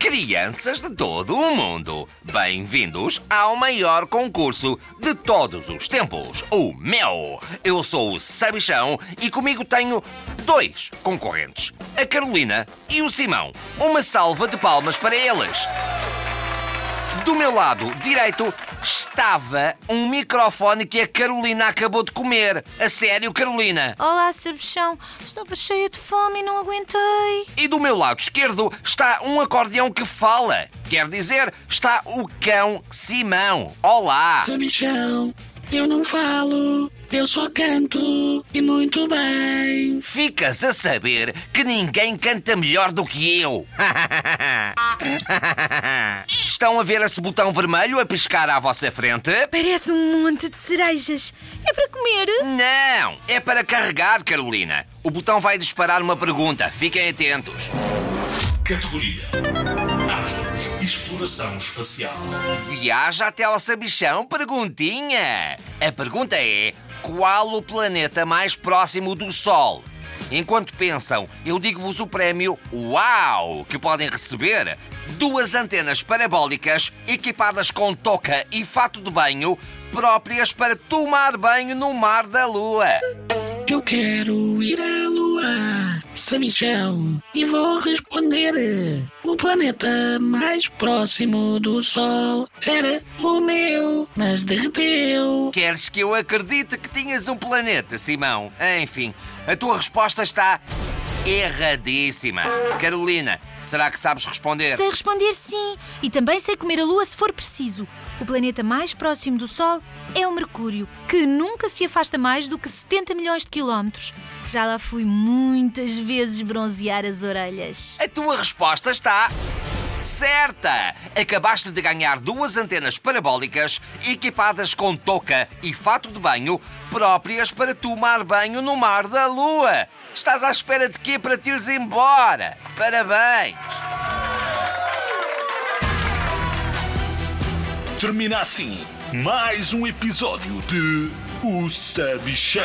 crianças de todo o mundo. Bem-vindos ao maior concurso de todos os tempos, o meu. Eu sou o Sabichão e comigo tenho dois concorrentes, a Carolina e o Simão. Uma salva de palmas para eles. Do meu lado direito estava um microfone que a Carolina acabou de comer. A sério, Carolina? Olá, Sabichão. Estava cheia de fome e não aguentei. E do meu lado esquerdo está um acordeão que fala. Quer dizer, está o cão Simão. Olá! Sabichão, eu não falo, eu só canto e muito bem. Ficas a saber que ninguém canta melhor do que eu. Estão a ver esse botão vermelho a piscar à vossa frente? Parece um monte de cerejas. É para comer? Não, é para carregar, Carolina. O botão vai disparar uma pergunta. Fiquem atentos. Categoria: Astros, Exploração Espacial. Viaja até ao sabichão? Perguntinha. A pergunta é: qual o planeta mais próximo do Sol? Enquanto pensam, eu digo-vos o prémio UAU que podem receber. Duas antenas parabólicas equipadas com touca e fato de banho próprias para tomar banho no mar da Lua. Eu quero ir à lua, Sabichão, e vou responder. O planeta mais próximo do Sol era o meu, mas derreteu. Queres que eu acredite que tinhas um planeta, Simão? Enfim, a tua resposta está erradíssima. Carolina, será que sabes responder? Sei responder sim. E também sei comer a lua se for preciso. O planeta mais próximo do Sol é o Mercúrio, que nunca se afasta mais do que 70 milhões de quilómetros. Já lá fui muitas vezes bronzear as orelhas. A tua resposta está. Certa! Acabaste de ganhar duas antenas parabólicas equipadas com touca e fato de banho próprias para tomar banho no mar da Lua. Estás à espera de quê para te ires embora? Parabéns! Termina assim mais um episódio de O Sabichão.